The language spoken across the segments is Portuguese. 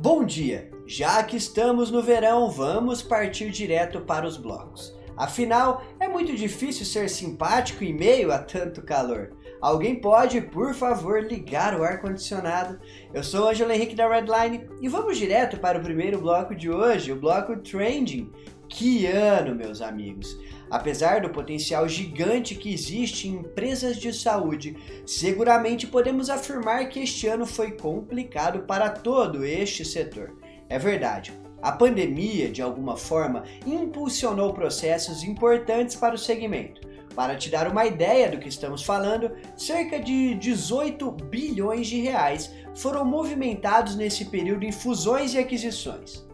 Bom dia! Já que estamos no verão, vamos partir direto para os blocos. Afinal, é muito difícil ser simpático em meio a tanto calor. Alguém pode, por favor, ligar o ar-condicionado? Eu sou Angelo Henrique da Redline e vamos direto para o primeiro bloco de hoje, o bloco Trending. Que ano, meus amigos! Apesar do potencial gigante que existe em empresas de saúde, seguramente podemos afirmar que este ano foi complicado para todo este setor. É verdade, a pandemia, de alguma forma, impulsionou processos importantes para o segmento. Para te dar uma ideia do que estamos falando, cerca de 18 bilhões de reais foram movimentados nesse período em fusões e aquisições.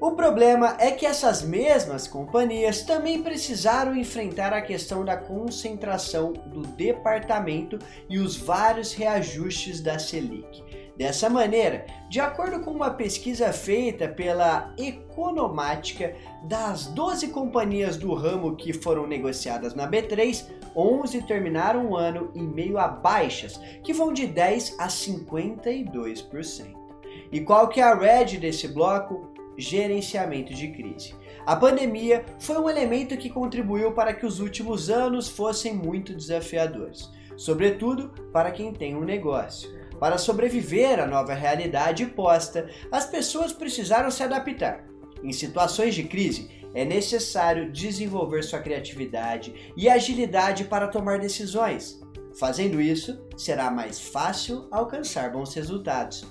O problema é que essas mesmas companhias também precisaram enfrentar a questão da concentração do departamento e os vários reajustes da Selic. Dessa maneira, de acordo com uma pesquisa feita pela Economática, das 12 companhias do ramo que foram negociadas na B3, 11 terminaram o ano em meio a baixas, que vão de 10 a 52%. E qual que é a red desse bloco? Gerenciamento de crise. A pandemia foi um elemento que contribuiu para que os últimos anos fossem muito desafiadores, sobretudo para quem tem um negócio. Para sobreviver à nova realidade posta, as pessoas precisaram se adaptar. Em situações de crise, é necessário desenvolver sua criatividade e agilidade para tomar decisões. Fazendo isso, será mais fácil alcançar bons resultados.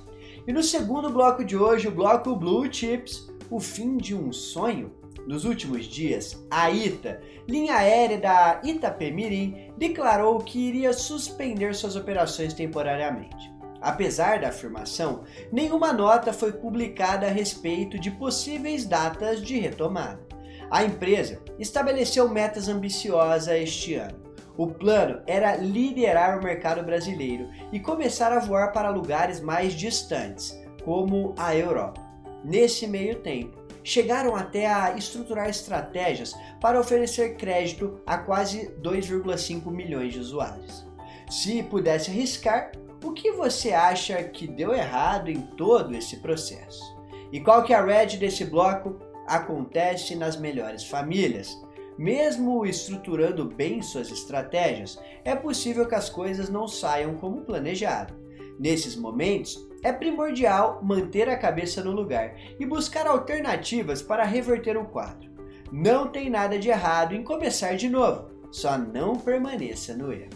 E no segundo bloco de hoje, o bloco Blue Chips, o fim de um sonho. Nos últimos dias, a ITA, linha aérea da Itapemirim, declarou que iria suspender suas operações temporariamente. Apesar da afirmação, nenhuma nota foi publicada a respeito de possíveis datas de retomada. A empresa estabeleceu metas ambiciosas este ano o plano era liderar o mercado brasileiro e começar a voar para lugares mais distantes, como a Europa. Nesse meio tempo, chegaram até a estruturar estratégias para oferecer crédito a quase 2,5 milhões de usuários. Se pudesse arriscar, o que você acha que deu errado em todo esse processo? E qual que é a red desse bloco? Acontece nas melhores famílias. Mesmo estruturando bem suas estratégias, é possível que as coisas não saiam como planejado. Nesses momentos, é primordial manter a cabeça no lugar e buscar alternativas para reverter o quadro. Não tem nada de errado em começar de novo, só não permaneça no erro.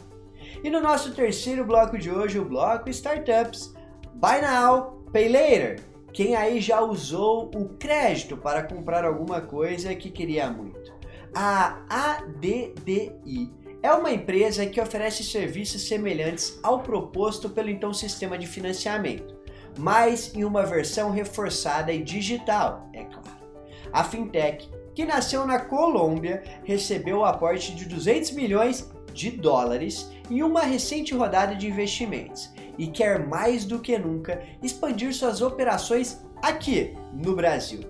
E no nosso terceiro bloco de hoje, o bloco Startups. Buy now, pay later. Quem aí já usou o crédito para comprar alguma coisa que queria muito? A ADDI é uma empresa que oferece serviços semelhantes ao proposto pelo então sistema de financiamento, mas em uma versão reforçada e digital, é claro. A fintech, que nasceu na Colômbia, recebeu o aporte de 200 milhões de dólares em uma recente rodada de investimentos e quer mais do que nunca expandir suas operações aqui no Brasil.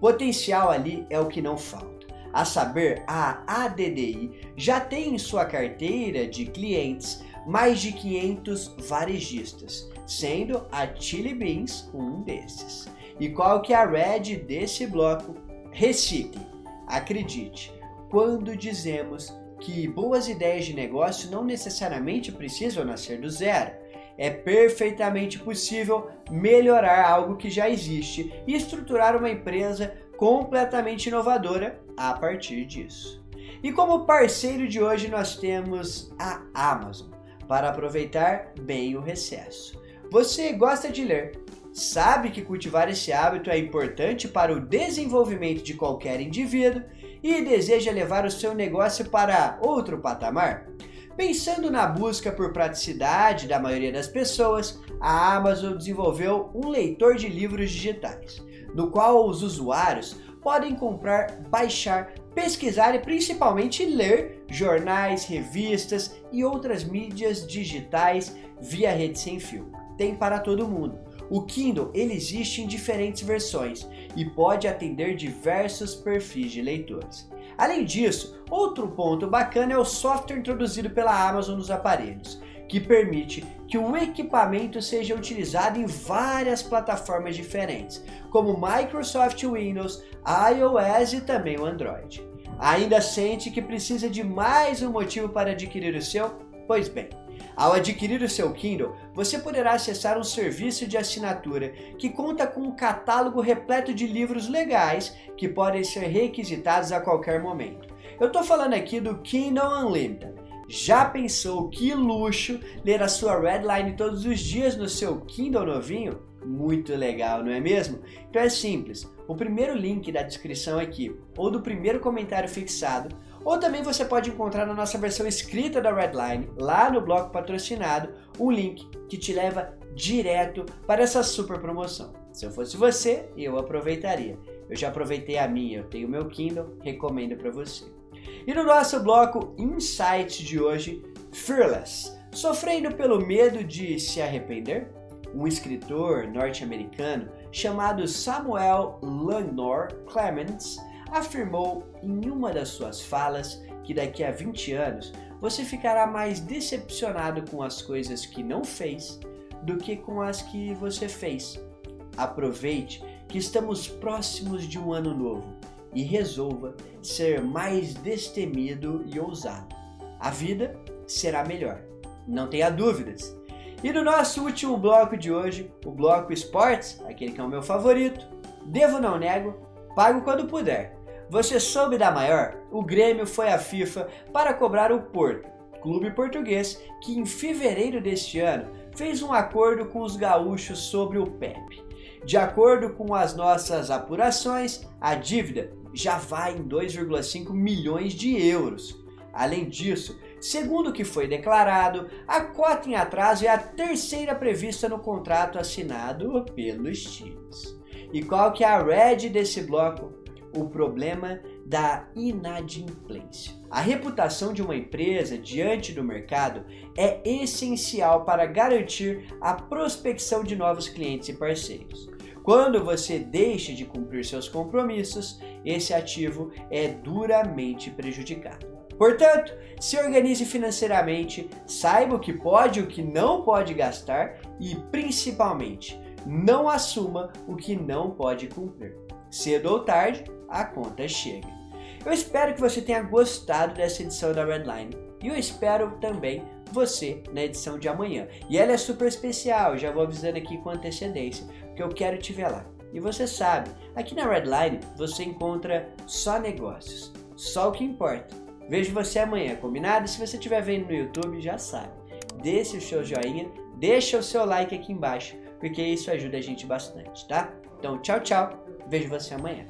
Potencial ali é o que não falta a saber, a ADDI já tem em sua carteira de clientes mais de 500 varejistas, sendo a Chili Beans um desses. E qual que é a red desse bloco? Recicle. Acredite, quando dizemos que boas ideias de negócio não necessariamente precisam nascer do zero, é perfeitamente possível melhorar algo que já existe e estruturar uma empresa completamente inovadora a partir disso. E como parceiro de hoje nós temos a Amazon para aproveitar bem o recesso. Você gosta de ler? Sabe que cultivar esse hábito é importante para o desenvolvimento de qualquer indivíduo e deseja levar o seu negócio para outro patamar? Pensando na busca por praticidade da maioria das pessoas, a Amazon desenvolveu um leitor de livros digitais no qual os usuários podem comprar, baixar, pesquisar e principalmente ler jornais, revistas e outras mídias digitais via rede sem fio. Tem para todo mundo. O Kindle ele existe em diferentes versões e pode atender diversos perfis de leitores. Além disso, outro ponto bacana é o software introduzido pela Amazon nos aparelhos, que permite que o equipamento seja utilizado em várias plataformas diferentes, como Microsoft Windows, iOS e também o Android. Ainda sente que precisa de mais um motivo para adquirir o seu? Pois bem, ao adquirir o seu Kindle, você poderá acessar um serviço de assinatura que conta com um catálogo repleto de livros legais que podem ser requisitados a qualquer momento. Eu estou falando aqui do Kindle Unlimited. Já pensou que luxo ler a sua Redline todos os dias no seu Kindle novinho? Muito legal, não é mesmo? Então é simples. O primeiro link da descrição aqui ou do primeiro comentário fixado ou também você pode encontrar na nossa versão escrita da Redline, lá no bloco patrocinado, um link que te leva direto para essa super promoção. Se eu fosse você, eu aproveitaria. Eu já aproveitei a minha, eu tenho meu Kindle, recomendo para você. E no nosso bloco Insights de hoje, Fearless, sofrendo pelo medo de se arrepender? Um escritor norte-americano chamado Samuel Langnor Clements afirmou em uma das suas falas que daqui a 20 anos você ficará mais decepcionado com as coisas que não fez do que com as que você fez. Aproveite que estamos próximos de um ano novo e resolva ser mais destemido e ousado. A vida será melhor, não tenha dúvidas. E no nosso último bloco de hoje, o bloco Esportes, aquele que é o meu favorito, devo não nego, pago quando puder. Você soube da maior? O Grêmio foi à FIFA para cobrar o Porto, clube português que em fevereiro deste ano fez um acordo com os gaúchos sobre o PEP. De acordo com as nossas apurações, a dívida já vai em 2,5 milhões de euros. Além disso, segundo o que foi declarado, a cota em atraso é a terceira prevista no contrato assinado pelos times. E qual que é a red desse bloco? o problema da inadimplência. A reputação de uma empresa diante do mercado é essencial para garantir a prospecção de novos clientes e parceiros. Quando você deixa de cumprir seus compromissos, esse ativo é duramente prejudicado. Portanto, se organize financeiramente, saiba o que pode e o que não pode gastar e, principalmente, não assuma o que não pode cumprir. Cedo ou tarde, a conta chega. Eu espero que você tenha gostado dessa edição da Redline e eu espero também você na edição de amanhã. E ela é super especial, já vou avisando aqui com antecedência, porque eu quero te ver lá. E você sabe, aqui na Redline você encontra só negócios, só o que importa. Vejo você amanhã, combinado? Se você estiver vendo no YouTube, já sabe. Deixe o seu joinha, deixa o seu like aqui embaixo, porque isso ajuda a gente bastante, tá? Então, tchau, tchau. Vejo você amanhã.